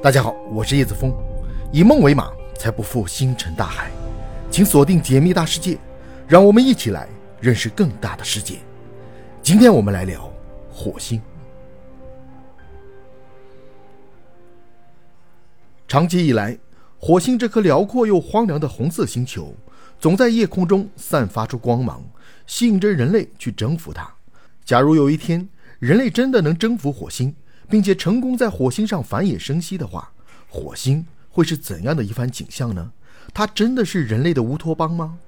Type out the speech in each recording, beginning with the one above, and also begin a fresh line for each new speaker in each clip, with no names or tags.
大家好，我是叶子峰，以梦为马，才不负星辰大海。请锁定《解密大世界》，让我们一起来认识更大的世界。今天我们来聊火星。长期以来，火星这颗辽阔又荒凉的红色星球，总在夜空中散发出光芒，吸引着人类去征服它。假如有一天，人类真的能征服火星，并且成功在火星上繁衍生息的话，火星会是怎样的一番景象呢？它真的是人类的乌托邦吗？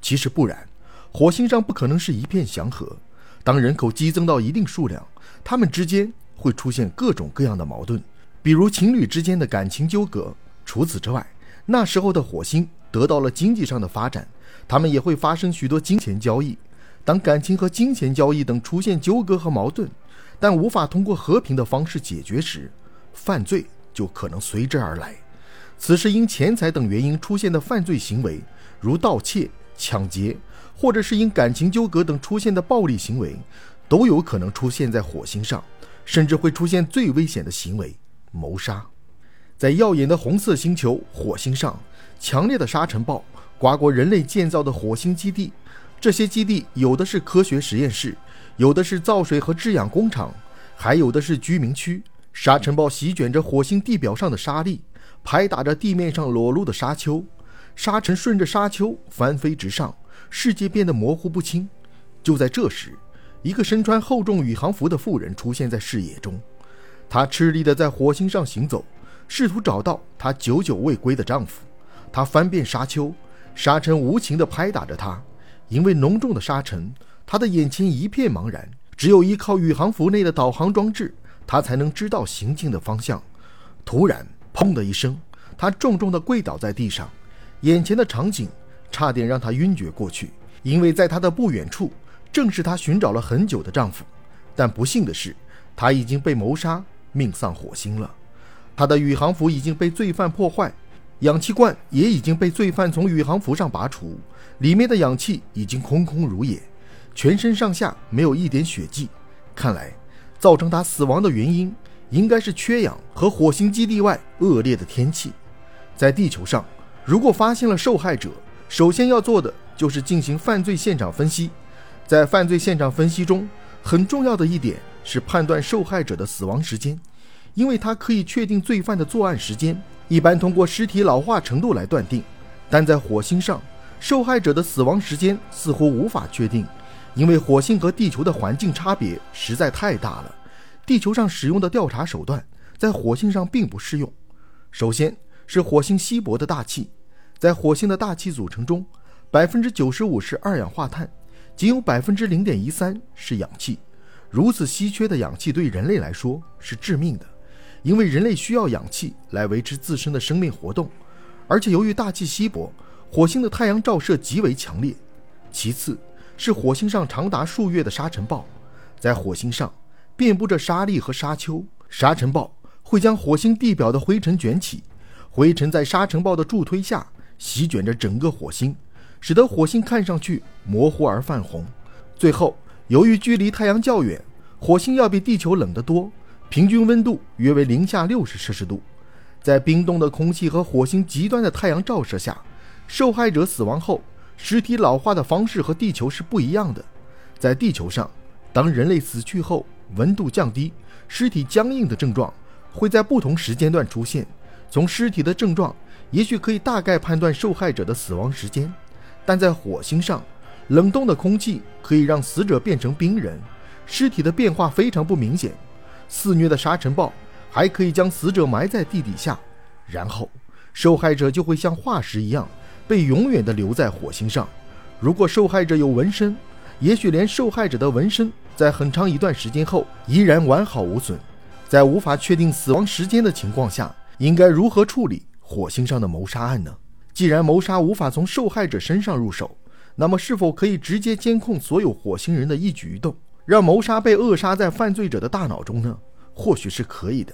其实不然，火星上不可能是一片祥和。当人口激增到一定数量，他们之间会出现各种各样的矛盾，比如情侣之间的感情纠葛。除此之外，那时候的火星得到了经济上的发展，他们也会发生许多金钱交易。当感情和金钱交易等出现纠葛和矛盾，但无法通过和平的方式解决时，犯罪就可能随之而来。此时因钱财等原因出现的犯罪行为，如盗窃、抢劫，或者是因感情纠葛等出现的暴力行为，都有可能出现在火星上，甚至会出现最危险的行为——谋杀。在耀眼的红色星球火星上，强烈的沙尘暴刮过人类建造的火星基地，这些基地有的是科学实验室。有的是造水和制氧工厂，还有的是居民区。沙尘暴席卷着火星地表上的沙粒，拍打着地面上裸露的沙丘，沙尘顺着沙丘翻飞直上，世界变得模糊不清。就在这时，一个身穿厚重宇航服的妇人出现在视野中。她吃力地在火星上行走，试图找到她久久未归的丈夫。她翻遍沙丘，沙尘无情地拍打着她，因为浓重的沙尘。他的眼前一片茫然，只有依靠宇航服内的导航装置，他才能知道行进的方向。突然，砰的一声，他重重地跪倒在地上，眼前的场景差点让他晕厥过去，因为在他的不远处，正是他寻找了很久的丈夫。但不幸的是，他已经被谋杀，命丧火星了。他的宇航服已经被罪犯破坏，氧气罐也已经被罪犯从宇航服上拔除，里面的氧气已经空空如也。全身上下没有一点血迹，看来造成他死亡的原因应该是缺氧和火星基地外恶劣的天气。在地球上，如果发现了受害者，首先要做的就是进行犯罪现场分析。在犯罪现场分析中，很重要的一点是判断受害者的死亡时间，因为它可以确定罪犯的作案时间，一般通过尸体老化程度来断定。但在火星上，受害者的死亡时间似乎无法确定。因为火星和地球的环境差别实在太大了，地球上使用的调查手段在火星上并不适用。首先是火星稀薄的大气，在火星的大气组成中，百分之九十五是二氧化碳，仅有百分之零点一三是氧气。如此稀缺的氧气对人类来说是致命的，因为人类需要氧气来维持自身的生命活动，而且由于大气稀薄，火星的太阳照射极为强烈。其次。是火星上长达数月的沙尘暴，在火星上遍布着沙粒和沙丘。沙尘暴会将火星地表的灰尘卷起，灰尘在沙尘暴的助推下席卷着整个火星，使得火星看上去模糊而泛红。最后，由于距离太阳较远，火星要比地球冷得多，平均温度约为零下六十摄氏度。在冰冻的空气和火星极端的太阳照射下，受害者死亡后。尸体老化的方式和地球是不一样的。在地球上，当人类死去后，温度降低，尸体僵硬的症状会在不同时间段出现。从尸体的症状，也许可以大概判断受害者的死亡时间。但在火星上，冷冻的空气可以让死者变成冰人，尸体的变化非常不明显。肆虐的沙尘暴还可以将死者埋在地底下，然后受害者就会像化石一样。被永远地留在火星上。如果受害者有纹身，也许连受害者的纹身在很长一段时间后依然完好无损。在无法确定死亡时间的情况下，应该如何处理火星上的谋杀案呢？既然谋杀无法从受害者身上入手，那么是否可以直接监控所有火星人的一举一动，让谋杀被扼杀在犯罪者的大脑中呢？或许是可以的。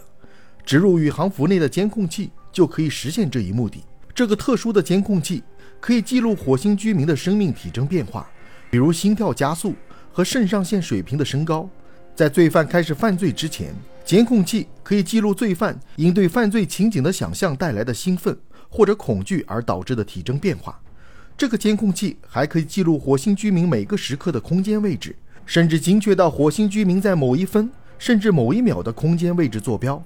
植入宇航服内的监控器就可以实现这一目的。这个特殊的监控器可以记录火星居民的生命体征变化，比如心跳加速和肾上腺水平的升高。在罪犯开始犯罪之前，监控器可以记录罪犯因对犯罪情景的想象带来的兴奋或者恐惧而导致的体征变化。这个监控器还可以记录火星居民每个时刻的空间位置，甚至精确到火星居民在某一分甚至某一秒的空间位置坐标。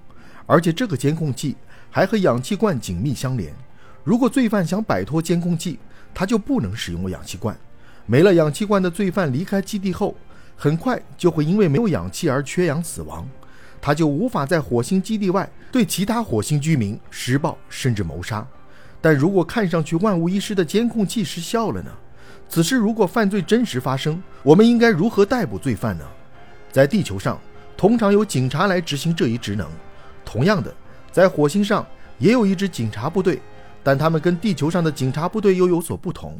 而且这个监控器还和氧气罐紧密相连。如果罪犯想摆脱监控器，他就不能使用氧气罐。没了氧气罐的罪犯离开基地后，很快就会因为没有氧气而缺氧死亡。他就无法在火星基地外对其他火星居民施暴甚至谋杀。但如果看上去万无一失的监控器失效了呢？此时如果犯罪真实发生，我们应该如何逮捕罪犯呢？在地球上，通常由警察来执行这一职能。同样的，在火星上也有一支警察部队，但他们跟地球上的警察部队又有所不同。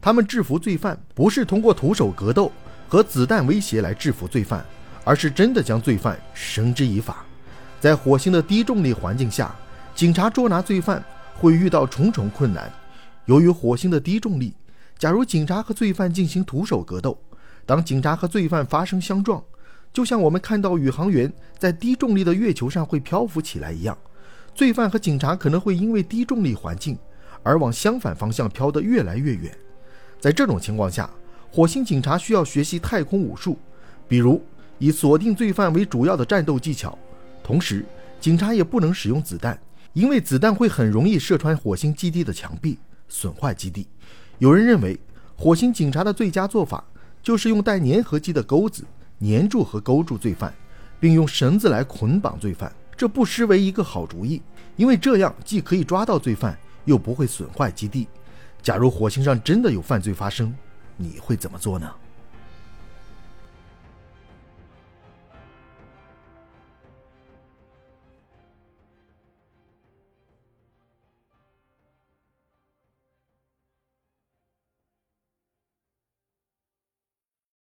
他们制服罪犯不是通过徒手格斗和子弹威胁来制服罪犯。而是真的将罪犯绳之以法。在火星的低重力环境下，警察捉拿罪犯会遇到重重困难。由于火星的低重力，假如警察和罪犯进行徒手格斗，当警察和罪犯发生相撞，就像我们看到宇航员在低重力的月球上会漂浮起来一样，罪犯和警察可能会因为低重力环境而往相反方向飘得越来越远。在这种情况下，火星警察需要学习太空武术，比如。以锁定罪犯为主要的战斗技巧，同时警察也不能使用子弹，因为子弹会很容易射穿火星基地的墙壁，损坏基地。有人认为，火星警察的最佳做法就是用带粘合剂的钩子粘住和勾住罪犯，并用绳子来捆绑罪犯。这不失为一个好主意，因为这样既可以抓到罪犯，又不会损坏基地。假如火星上真的有犯罪发生，你会怎么做呢？